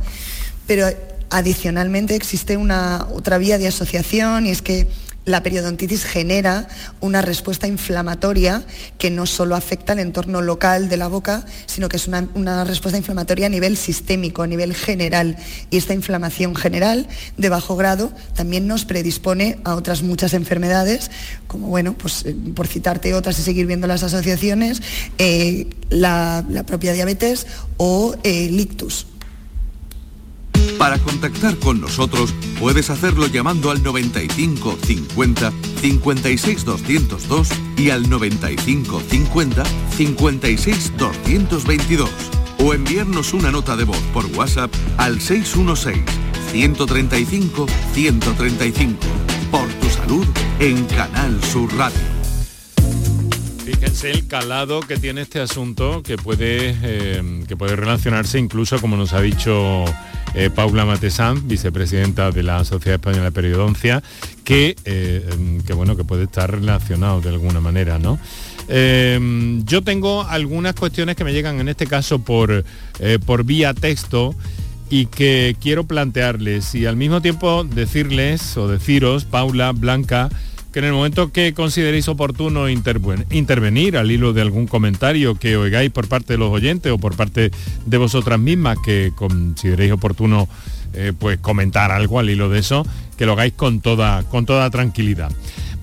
Pero adicionalmente existe una otra vía de asociación y es que la periodontitis genera una respuesta inflamatoria que no solo afecta al entorno local de la boca, sino que es una, una, respuesta inflamatoria a nivel sistémico, a nivel general. Y esta inflamación general de bajo grado también nos predispone a otras muchas enfermedades, como, bueno, pues eh, por citarte otras y seguir viendo las asociaciones, eh, la, propia diabetes o eh, el. Para contactar con nosotros puedes hacerlo llamando al 95 50 56 202 y al 95 50 56 222 o enviarnos una nota de voz por WhatsApp al 616 135 135. Por tu salud en Canal Sur Radio. Fíjense el calado que tiene este asunto que puede, eh, que puede relacionarse incluso, como nos ha dicho eh, Paula Matesán, vicepresidenta de la Sociedad Española de Periodoncia, que, eh, que, bueno, que puede estar relacionado de alguna manera, ¿no? Eh, yo tengo algunas cuestiones que me llegan en este caso por, por vía texto y que quiero plantearles y al mismo tiempo decirles o deciros, Paula, Blanca, que en el momento que consideréis oportuno intervenir al hilo de algún comentario que oigáis por parte de los oyentes o por parte de vosotras mismas que consideréis oportuno eh, pues comentar algo al hilo de eso, que lo hagáis con toda, con toda tranquilidad.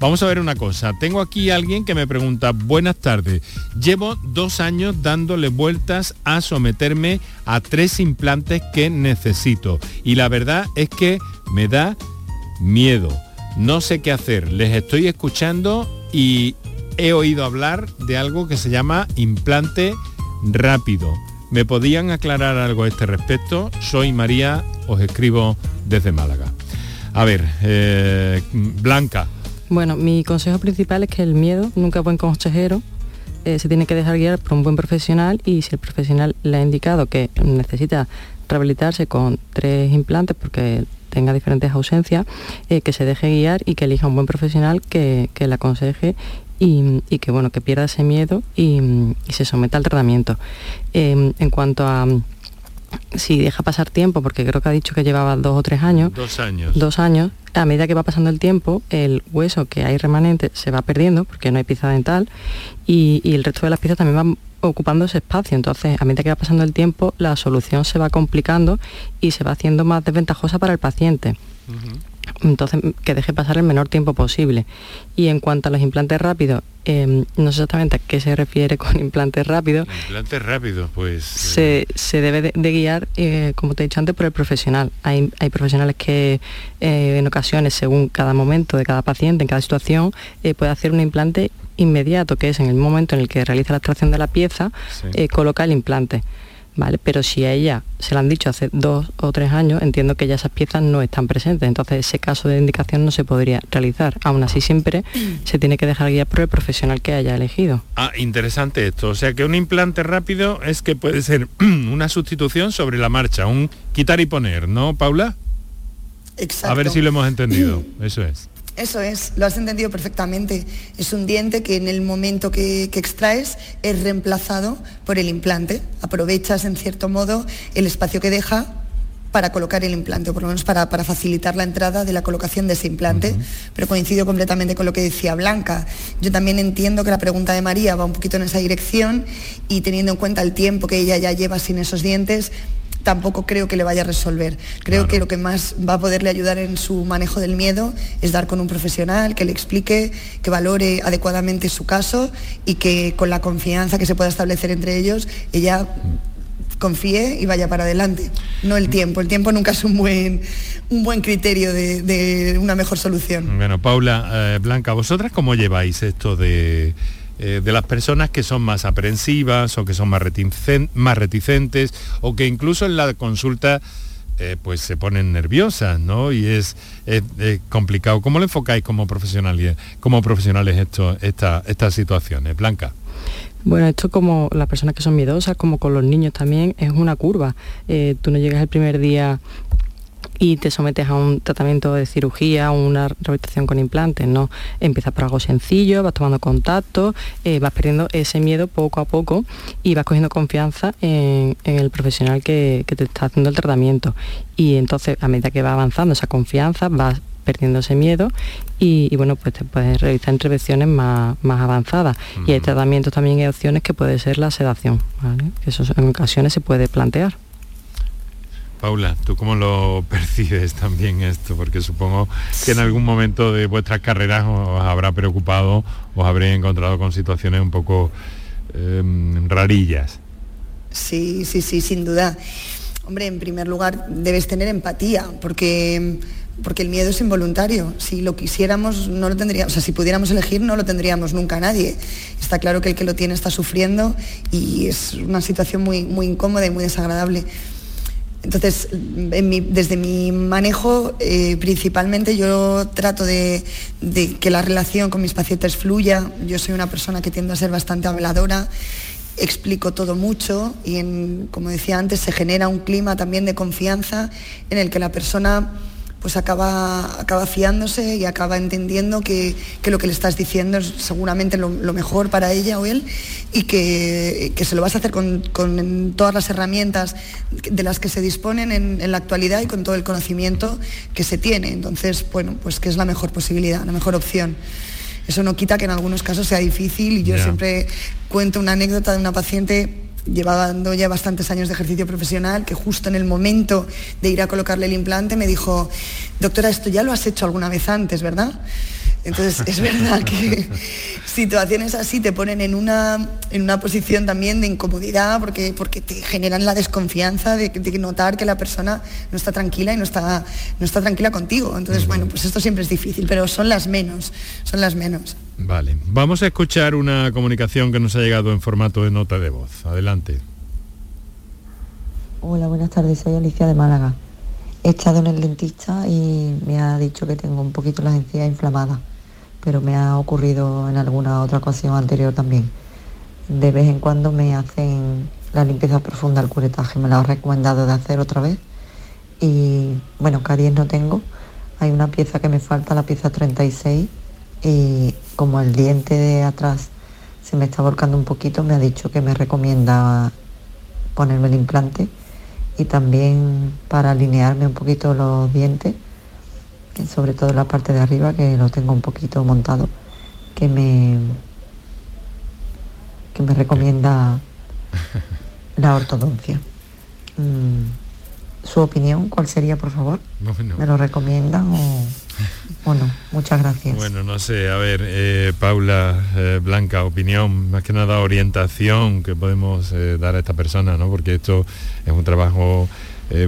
Vamos a ver una cosa. Tengo aquí a alguien que me pregunta, buenas tardes. Llevo dos años dándole vueltas a someterme a tres implantes que necesito. Y la verdad es que me da miedo no sé qué hacer. Les estoy escuchando y he oído hablar de algo que se llama implante rápido. ¿Me podían aclarar algo a este respecto? Soy María, os escribo desde Málaga. A ver, eh, Blanca. Bueno, mi consejo principal es que el miedo nunca es buen consejero. Eh, se tiene que dejar guiar por un buen profesional y si el profesional le ha indicado que necesita rehabilitarse con tres implantes porque tenga diferentes ausencias, eh, que se deje guiar y que elija un buen profesional que, que le aconseje y, que bueno que pierda ese miedo y, se someta al tratamiento. Em, en cuanto a si deja pasar tiempo, porque creo que ha dicho que llevaba dos o tres años. Dos años. Dos años. A medida que va pasando el tiempo, el hueso que hay remanente se va perdiendo, porque no hay pieza dental, y, el resto de las piezas también van ocupando ese espacio. Entonces, a medida que va pasando el tiempo, la solución se va complicando y se va haciendo más desventajosa para el paciente. Entonces, que deje pasar el menor tiempo posible. Y en cuanto a los implantes rápidos, em, no sé exactamente a qué se refiere con implantes rápidos. Implantes rápidos, pues... Se, se debe de, guiar, eh, como te he dicho antes, por el profesional. Hay, hay profesionales que eh, en ocasiones, según cada momento de cada paciente, en cada situación, eh, puede hacer un implante inmediato, que es en el momento en el que realiza la extracción de la pieza, eh, coloca el implante. ¿Vale? Pero si a ella se lo han dicho hace dos o tres años, entiendo que ya esas piezas no están presentes, entonces ese caso de indicación no se podría realizar. Aún así siempre se tiene que dejar guiar por el profesional que haya elegido. Ah, interesante esto. O sea que un implante rápido es que puede ser una sustitución sobre la marcha, un quitar y poner, ¿no, Paula? Exacto. A ver si lo hemos entendido. Eso es. Eso es, lo has entendido perfectamente. Es un diente que en el momento que, extraes es reemplazado por el implante. Aprovechas en cierto modo el espacio que deja para colocar el implante, o por lo menos para, facilitar la entrada de la colocación de ese implante. Pero coincido completamente con lo que decía Blanca. Yo también entiendo que la pregunta de María va un poquito en esa dirección y teniendo en cuenta el tiempo que ella ya lleva sin esos dientes, tampoco creo que le vaya a resolver. Creo que lo que más va a poderle ayudar en su manejo del miedo es dar con un profesional que le explique, que valore adecuadamente su caso y que con la confianza que se pueda establecer entre ellos, ella confíe y vaya para adelante. No el tiempo. El tiempo nunca es un buen, un buen criterio de, una mejor solución. Bueno, Paula, eh, Blanca, ¿vosotras cómo lleváis esto de eh, de las personas que son más aprensivas o que son más, reticentes o que incluso en la consulta eh, pues se ponen nerviosas, ¿no? Y es, complicado. ¿Cómo lo enfocáis como profesionales, como profesionales esto, esta, estas situaciones? Blanca. Bueno, esto como las personas que son miedosas, como con los niños también, es una curva. Eh, tú no llegas el primer día y te sometes a un tratamiento de cirugía, una rehabilitación con implantes, ¿no? Empiezas por algo sencillo, vas tomando contacto, eh, vas perdiendo ese miedo poco a poco y vas cogiendo confianza en, el profesional que, te está haciendo el tratamiento. Y entonces, a medida que va avanzando esa confianza, vas perdiendo ese miedo y, bueno, pues te puedes realizar intervenciones más, más avanzadas. Y hay tratamientos también hay opciones que puede ser la sedación, que eso en ocasiones se puede plantear. Paula, ¿tú cómo lo percibes también esto? Porque supongo que en algún momento de vuestras carreras os habrá preocupado, os habréis encontrado con situaciones un poco em, rarillas. Sí, sí, sí, sin duda. Hombre, en primer lugar debes tener empatía, porque, porque el miedo es involuntario. Si lo quisiéramos, no lo tendríamos, o sea, si pudiéramos elegir, no lo tendríamos nunca nadie. Está claro que el que lo tiene está sufriendo y es una situación muy, muy incómoda y muy desagradable. Entonces, desde mi manejo, eh, principalmente yo trato de, que la relación con mis pacientes fluya. Yo soy una persona que tiende a ser bastante habladora, explico todo mucho y, como decía antes, se genera un clima también de confianza en el que la persona pues acaba, acaba fiándose y acaba entendiendo que, lo que le estás diciendo es seguramente lo, mejor para ella o él y que, se lo vas a hacer con, todas las herramientas de las que se disponen en, la actualidad y con todo el conocimiento que se tiene. Entonces, bueno, pues que es la mejor posibilidad, la mejor opción. Eso no quita que en algunos casos sea difícil y yo siempre cuento una anécdota de una paciente llevando ya bastantes años de ejercicio profesional, que justo en el momento de ir a colocarle el implante me dijo, doctora, esto ya lo has hecho alguna vez antes, ¿verdad? Entonces es verdad que situaciones así te ponen en una, en una posición también de incomodidad porque, porque te generan la desconfianza de, notar que la persona no está tranquila y no está, no está tranquila contigo. Entonces, bueno, pues esto siempre es difícil, pero son las menos, son las menos. Vale, vamos a escuchar una comunicación que nos ha llegado en formato de nota de voz. Adelante. Hola, buenas tardes, soy Alicia de Málaga. He estado en el dentista y me ha dicho que tengo un poquito las encías inflamadas, pero me ha ocurrido en alguna otra ocasión anterior también. De vez en cuando me hacen la limpieza profunda al curetaje, me la ha recomendado de hacer otra vez. Y bueno, caries no tengo. Hay una pieza que me falta, la pieza 36, y como el diente de atrás se me está volcando un poquito, me ha dicho que me recomienda ponerme el implante y también para alinearme un poquito los dientes, sobre todo la parte de arriba que lo tengo un poquito montado, que me, que me recomienda la ortodoncia. Mm, ¿Su opinión cuál sería, por favor? ¿Me lo recomiendan o...? Bueno, muchas gracias. Bueno, no sé, a ver, eh, Paula, eh, Blanca, opinión, más que nada orientación que podemos eh, dar a esta persona, ¿no? Porque esto es un trabajo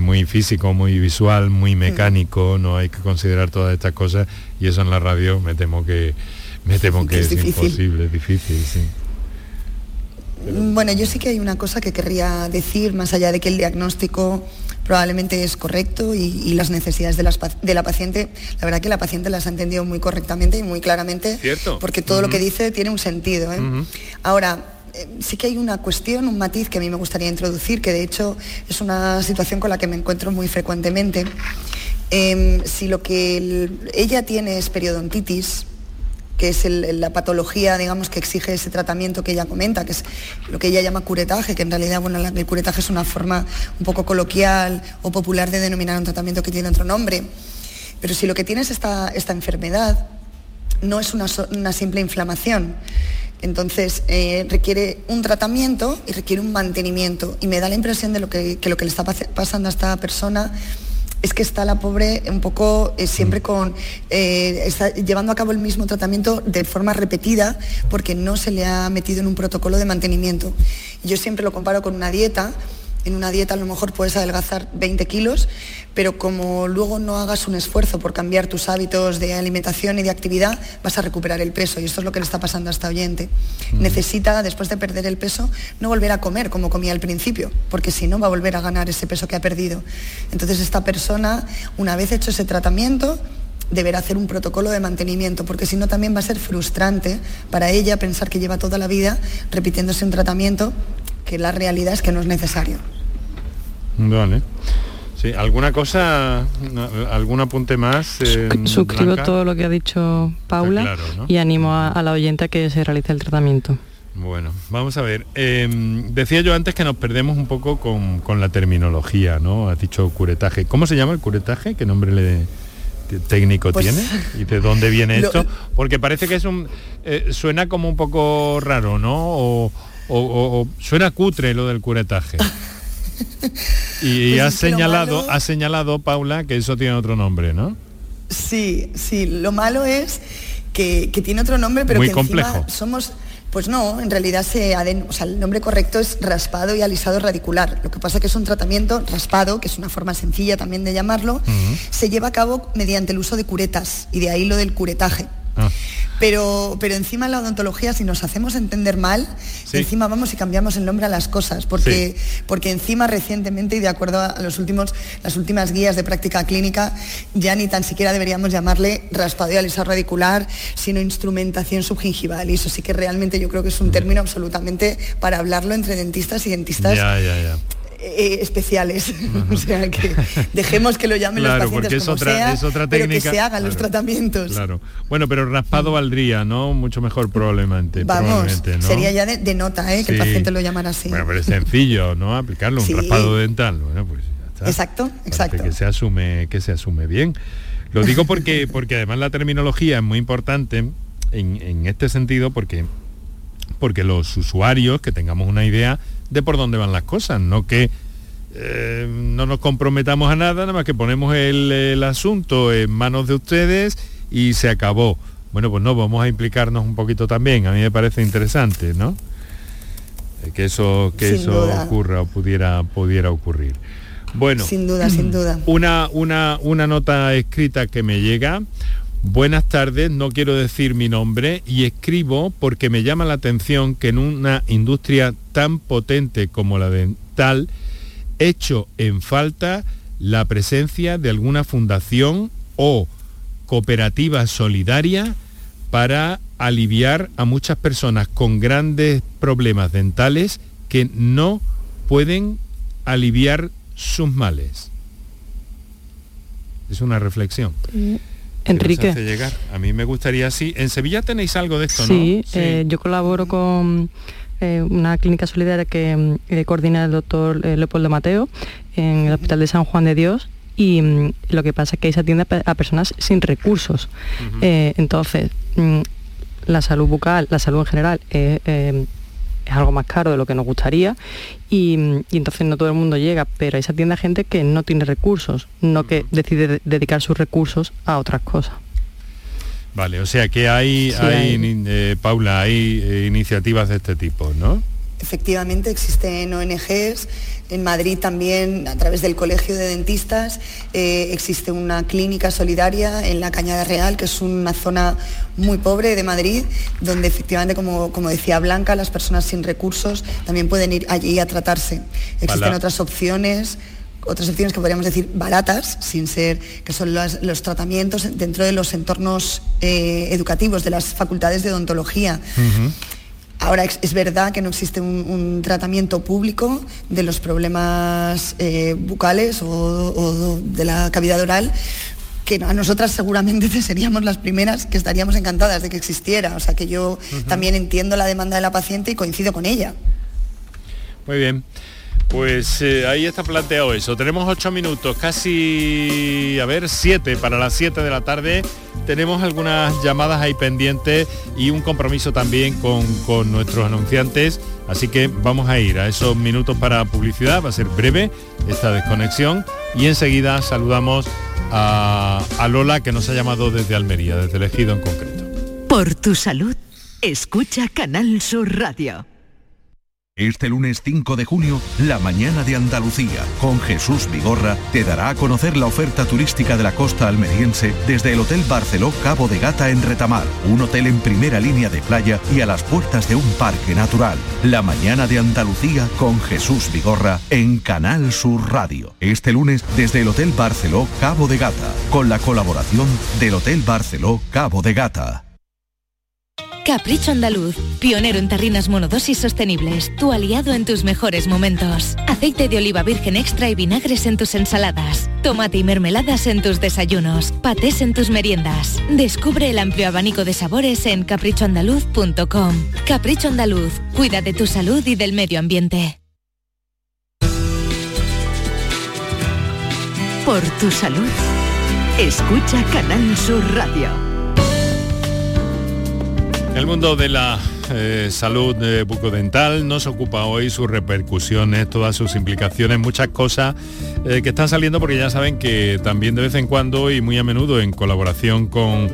muy físico, muy visual, muy mecánico, no hay que considerar todas estas cosas y eso en la radio me temo que me temo que, es, imposible, es difícil, sí. Bueno, yo sí que hay una cosa que querría decir, más allá de que el diagnóstico probablemente es correcto y, las necesidades de, la paciente, la verdad que la paciente las ha entendido muy correctamente y muy claramente, porque todo lo que dice tiene un sentido. ¿eh? Ahora, eh, sí que hay una cuestión, un matiz que a mí me gustaría introducir, que de hecho es una situación con la que me encuentro muy frecuentemente. Em, si lo que ella tiene es periodontitis, que es la patología, digamos, que exige ese tratamiento que ella comenta, que es lo que ella llama curetaje, que en realidad, bueno, el curetaje es una forma un poco coloquial o popular de denominar un tratamiento que tiene otro nombre. Pero si lo que tiene es esta, esta enfermedad, no es una, simple inflamación. Entonces eh, requiere un tratamiento y requiere un mantenimiento. Y me da la impresión de lo que lo que le está pasando a esta persona es que está la pobre un poco eh, siempre mm. con, eh, está llevando a cabo el mismo tratamiento de forma repetida porque no se le ha metido en un protocolo de mantenimiento. Yo siempre lo comparo con una dieta en una dieta a lo mejor puedes adelgazar 20 kilos, pero como luego no hagas un esfuerzo por cambiar tus hábitos de alimentación y de actividad, vas a recuperar el peso. Y esto es lo que le está pasando a esta oyente. Necesita, después de perder el peso, no volver a comer como comía al principio, porque si no va a volver a ganar ese peso que ha perdido. Entonces esta persona, una vez hecho ese tratamiento, deberá hacer un protocolo de mantenimiento, porque si no también va a ser frustrante para ella pensar que lleva toda la vida repitiéndose un tratamiento que la realidad es que no es necesario. Vale. Sí, ¿alguna cosa, algún apunte más? Suscribo todo lo que ha dicho Paula y animo a, la oyente a que se realice el tratamiento. Bueno, vamos a ver. Em, decía yo antes que nos perdemos un poco con, la terminología, ¿no? Has dicho curetaje. ¿Cómo se llama el curetaje? ¿Qué nombre le, técnico Pues- tiene y de dónde viene Lo- esto? Porque parece que es un eh, suena como un poco raro, ¿no? O, o- o- o suena cutre lo del curetaje. Y, Pues es lo señalado, malo- has señalado, Paula, que eso tiene otro nombre, ¿no? Sí, sí, lo malo es que, que tiene otro nombre, pero Muy que encima complejo. somos... Pues no, en realidad se aden- o sea, el nombre correcto es raspado y alisado radicular. Lo que pasa que es un tratamiento raspado, que es una forma sencilla también de llamarlo, se lleva a cabo mediante el uso de curetas y de ahí lo del curetaje. Ah. Pero, pero encima en la odontología, si nos hacemos entender mal, Sí. encima vamos y cambiamos el nombre a las cosas, porque, porque encima recientemente y de acuerdo a los últimos, las últimas guías de práctica clínica, ya ni tan siquiera deberíamos llamarle raspado y alisado radicular, sino instrumentación subgingival. Y eso sí que realmente yo creo que es un término absolutamente para hablarlo entre dentistas y dentistas Ya, ya, ya. Eh, especiales. o sea que dejemos que lo llamen Claro, los pacientes es como otra, sea, es otra pero técnica. que se hagan los tratamientos. Claro. Bueno, pero raspado valdría, ¿no? Mucho mejor probablemente. Vamos, probablemente, ¿no? sería ya de, de nota, ¿eh? que el paciente lo llamara así. Bueno, pero es sencillo, ¿no? Aplicarlo, un Sí. raspado dental. Bueno, pues ya está. Exacto, Parece exacto. Que se asume, que se asume bien. Lo digo porque, porque además la terminología es muy importante en, en este sentido porque, porque los usuarios que tengamos una idea de por dónde van las cosas, no que eh, no nos comprometamos a nada, nada más que ponemos el, el asunto en manos de ustedes y se acabó. Bueno, pues no, vamos a implicarnos un poquito también. A mí me parece interesante, ¿no? Eh, Que eso, que Sin eso duda. ocurra o pudiera, pudiera ocurrir. Bueno, Sin duda, sin duda. una, una, una nota escrita que me llega. Buenas tardes, no quiero decir mi nombre y escribo porque me llama la atención que en una industria tan potente como la dental, hecho en falta la presencia de alguna fundación o cooperativa solidaria para aliviar a muchas personas con grandes problemas dentales que no pueden aliviar sus males. Es una reflexión. nos Enrique. hace llegar. A mí me gustaría así. En Sevilla tenéis algo de esto, Sí, ¿no? eh, yo colaboro con eh, una clínica solidaria que mm, eh, coordina el doctor Leopoldo Mateo en el Hospital de San Juan de Dios y mm, lo que pasa es que ahí se atiende a pe- a personas sin recursos. Entonces, mm, la salud bucal, la salud en general, es algo más caro de lo que nos gustaría y, mm, y entonces no todo el mundo llega, pero ahí se atiende a gente que no tiene recursos, no que decide de- dedicar sus recursos a otras cosas. Vale, o sea que hay, Sí, hay, eh, Paula, hay eh, iniciativas de este tipo, ¿no? Efectivamente, existen ONGs. En Madrid también, a través del Colegio de Dentistas, eh, existe una clínica solidaria en la Cañada Real, que es una zona muy pobre de Madrid, donde efectivamente, como, como decía Blanca, las personas sin recursos también pueden ir allí a tratarse. Existen otras opciones otras opciones que podríamos decir baratas, sin ser, que son los tratamientos dentro de los entornos eh, educativos de las facultades de odontología. Ahora es, verdad que no existe un, un tratamiento público de los problemas eh, bucales o, o de la cavidad oral que a nosotras seguramente seríamos las primeras que estaríamos encantadas de que existiera. O sea que yo también entiendo la demanda de la paciente y coincido con ella. Muy bien. Pues eh, ahí está planteado eso. Tenemos ocho minutos, casi, a ver, siete para las siete de la tarde. Tenemos algunas llamadas ahí pendientes y un compromiso también con, con nuestros anunciantes. Así que vamos a ir a esos minutos para publicidad. Va a ser breve esta desconexión. Y enseguida saludamos a, a Lola que nos ha llamado desde Almería, desde el Ejido en concreto. Por tu salud, escucha Canal Sur Radio. Este lunes 5 de junio, la mañana de Andalucía, con Jesús Vigorra, te dará a conocer la oferta turística de la costa almeriense desde el Hotel Barceló Cabo de Gata en Retamar, un hotel en primera línea de playa y a las puertas de un parque natural. La mañana de Andalucía con Jesús Vigorra en Canal Sur Radio. Este lunes desde el Hotel Barceló Cabo de Gata, con la colaboración del Hotel Barceló Cabo de Gata. Capricho Andaluz, pionero en tarrinas monodosis sostenibles, tu aliado en tus mejores momentos. Aceite de oliva virgen extra y vinagres en tus ensaladas, tomate y mermeladas en tus desayunos, patés en tus meriendas. Descubre el amplio abanico de sabores en caprichoandaluz.com. Capricho Andaluz, cuida de tu salud y del medio ambiente. Por tu salud, Escucha Canal Sur Radio. El mundo de la eh, salud eh, bucodental nos ocupa hoy sus repercusiones, todas sus implicaciones, muchas cosas eh, que están saliendo porque ya saben que también de vez en cuando y muy a menudo en colaboración con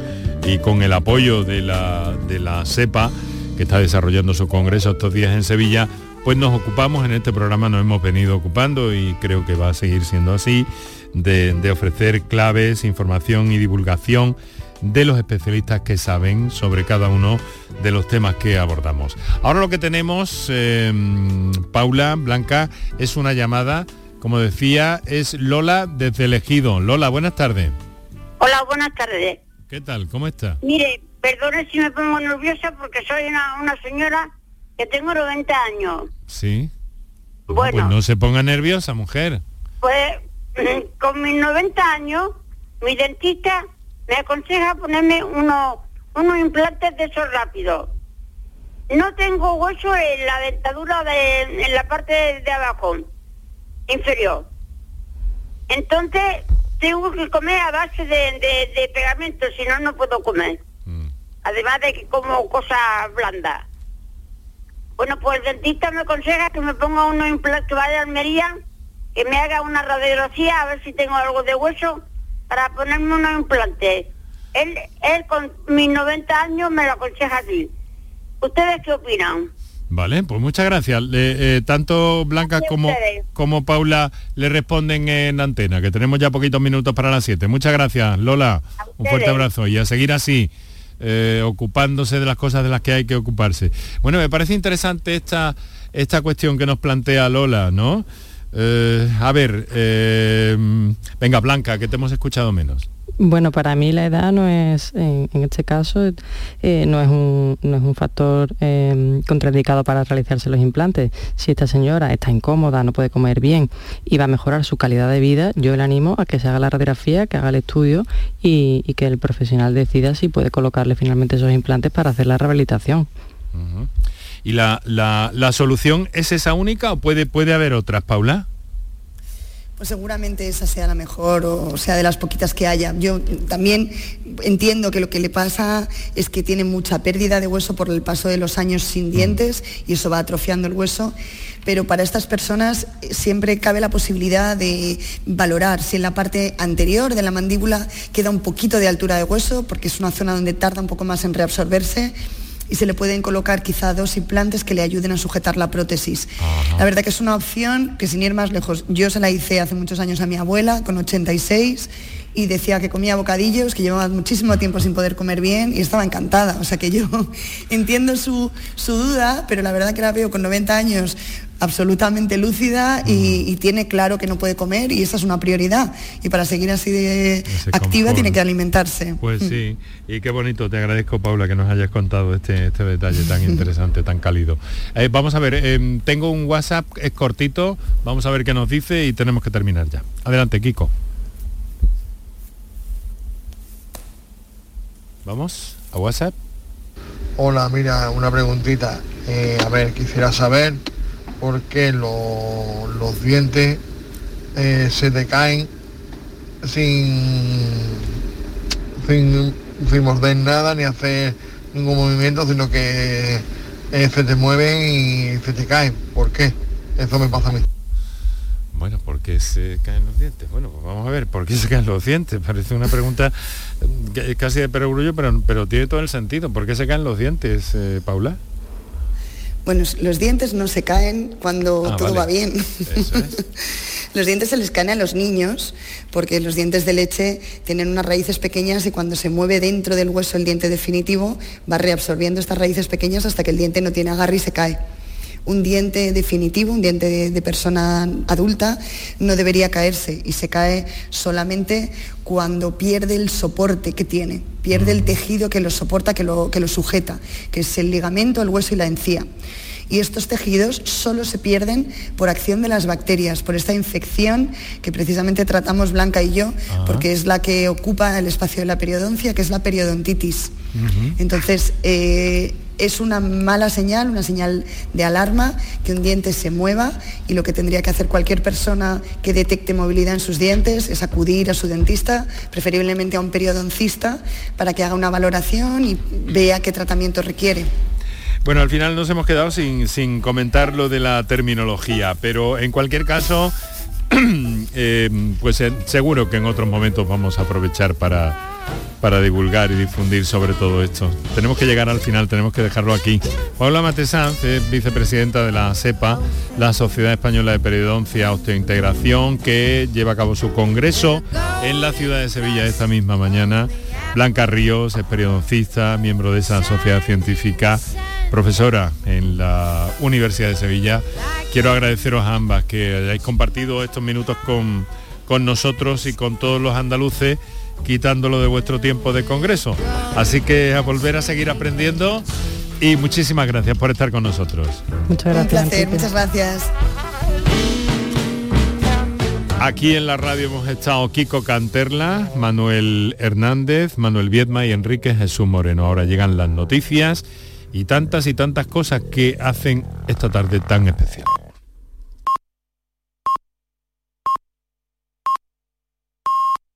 y con el apoyo de la, de la CEPA, que está desarrollando su congreso estos días en Sevilla, pues nos ocupamos en este programa, nos hemos venido ocupando y creo que va a seguir siendo así, de, de ofrecer claves, información y divulgación de los especialistas que saben sobre cada uno de los temas que abordamos. Ahora lo que tenemos, eh, Paula, Blanca, es una llamada, como decía, es Lola desde Elegido. Lola, buenas tardes. Hola, buenas tardes. ¿Qué tal? ¿Cómo está? Mire, perdone si me pongo nerviosa porque soy una, una señora que tengo 90 años. Sí. Bueno, Pues no se ponga nerviosa, mujer. pues con mis 90 años, mi dentista me aconseja ponerme unos unos implantes de esos rápidos. No tengo hueso en la dentadura de, en la parte de, de abajo, inferior. Entonces tengo que comer a base de, de- de pegamento, si no, no puedo comer. Además de que como cosas blandas. Bueno, pues el dentista me aconseja que me ponga unos implantes, que vaya a Almería, que me haga una radiografía a ver si tengo algo de hueso para ponerme unos implantes. Él, él con mis 90 años me lo aconseja así. ¿Ustedes qué opinan? Vale, pues muchas gracias. Le- eh, tanto Blanca como, ustedes. como Paula le responden en antena, que tenemos ya poquitos minutos para las 7. Muchas gracias, Lola. Un fuerte abrazo y a seguir así, eh, ocupándose de las cosas de las que hay que ocuparse. Bueno, me parece interesante esta, esta cuestión que nos plantea Lola, ¿no? Eh, a ver, eh, venga, Blanca, que te hemos escuchado menos. Bueno, para mí la edad no es, en, en este caso, eh, no, es un, no es un factor eh, contraindicado para realizarse los implantes. Si esta señora está incómoda, no puede comer bien y va a mejorar su calidad de vida, yo le animo a que se haga la radiografía, que haga el estudio y, y que el profesional decida si puede colocarle finalmente esos implantes para hacer la rehabilitación. ¿Y la, la- la solución es esa única o puede, puede haber otras, Paula? Pues seguramente esa sea la mejor o sea de las poquitas que haya. Yo también entiendo que lo que le pasa es que tiene mucha pérdida de hueso por el paso de los años sin dientes y eso va atrofiando el hueso. Pero para estas personas eh, siempre cabe la posibilidad de valorar si en la parte anterior de la mandíbula queda un poquito de altura de hueso, porque es una zona donde tarda un poco más en reabsorberse y se le pueden colocar quizá dos implantes que le ayuden a sujetar la prótesis. La verdad que es una opción que sin ir más lejos, yo se la hice hace muchos años a mi abuela con 86 y decía que comía bocadillos, que llevaba muchísimo tiempo sin poder comer bien y estaba encantada. O sea que yo entiendo su, su duda, pero la verdad que la veo con 90 años absolutamente lúcida y, y tiene claro que no puede comer y esa es una prioridad. Y para seguir así de activa confort. tiene que alimentarse. Pues Mm. sí, y qué bonito, te agradezco Paula que nos hayas contado este, este detalle tan interesante, tan cálido. Eh, vamos a ver, em, tengo un WhatsApp, es cortito, vamos a ver qué nos dice y tenemos que terminar ya. Adelante, Kiko. Vamos a WhatsApp. Hola, mira, una preguntita. Eh, a ver, quisiera saber por qué lo- los dientes eh, se te caen sin, sin, sin morder nada ni hacer ningún movimiento, sino que eh, se te mueven y se te caen. ¿Por qué? Eso me pasa a mí. Bueno, ¿por qué se caen los dientes? Bueno, pues vamos a ver, ¿por qué se caen los dientes? Parece una pregunta eh, casi de perogrullo, pero, pero tiene todo el sentido. ¿Por qué se caen los dientes, eh, Paula? Bueno, los dientes no se caen cuando Ah, todo vale. va bien. los dientes se les caen a los niños porque los dientes de leche tienen unas raíces pequeñas y cuando se mueve dentro del hueso el diente definitivo va reabsorbiendo estas raíces pequeñas hasta que el diente no tiene agarre y se cae. Un diente definitivo, un diente de, de persona adulta, no debería caerse y se cae solamente cuando pierde el soporte que tiene, pierde el tejido que lo soporta, que lo, que lo sujeta, que es el ligamento, el hueso y la encía. Y estos tejidos solo se pierden por acción de las bacterias, por esta infección que precisamente tratamos Blanca y yo, porque es la que ocupa el espacio de la periodoncia, que es la periodontitis. Entonces, eh, es una mala señal, una señal de alarma, que un diente se mueva y lo que tendría que hacer cualquier persona que detecte movilidad en sus dientes es acudir a su dentista, preferiblemente a un periodoncista, para que haga una valoración y vea qué tratamiento requiere. Bueno, al final nos hemos quedado sin, sin comentar lo de la terminología, pero en cualquier caso, eh, pues eh, seguro que en otros momentos vamos a aprovechar para, para divulgar y difundir sobre todo esto. Tenemos que llegar al final, tenemos que dejarlo aquí. Paula Matesanz es vicepresidenta de la SEPA, la Sociedad Española de Periodoncia Osteointegración, que lleva a cabo su congreso en la ciudad de Sevilla esta misma mañana. Blanca Ríos es periodoncista, miembro de esa sociedad científica profesora en la Universidad de Sevilla. Quiero agradeceros a ambas que hayáis compartido estos minutos con, con nosotros y con todos los andaluces quitándolo de vuestro tiempo de congreso. Así que a volver a seguir aprendiendo y muchísimas gracias por estar con nosotros. Muchas gracias. Un placer, muchas gracias. Aquí en la radio hemos estado Kiko Canterla, Manuel Hernández, Manuel Viedma y Enrique Jesús Moreno. Ahora llegan las noticias y tantas y tantas cosas que hacen esta tarde tan especial.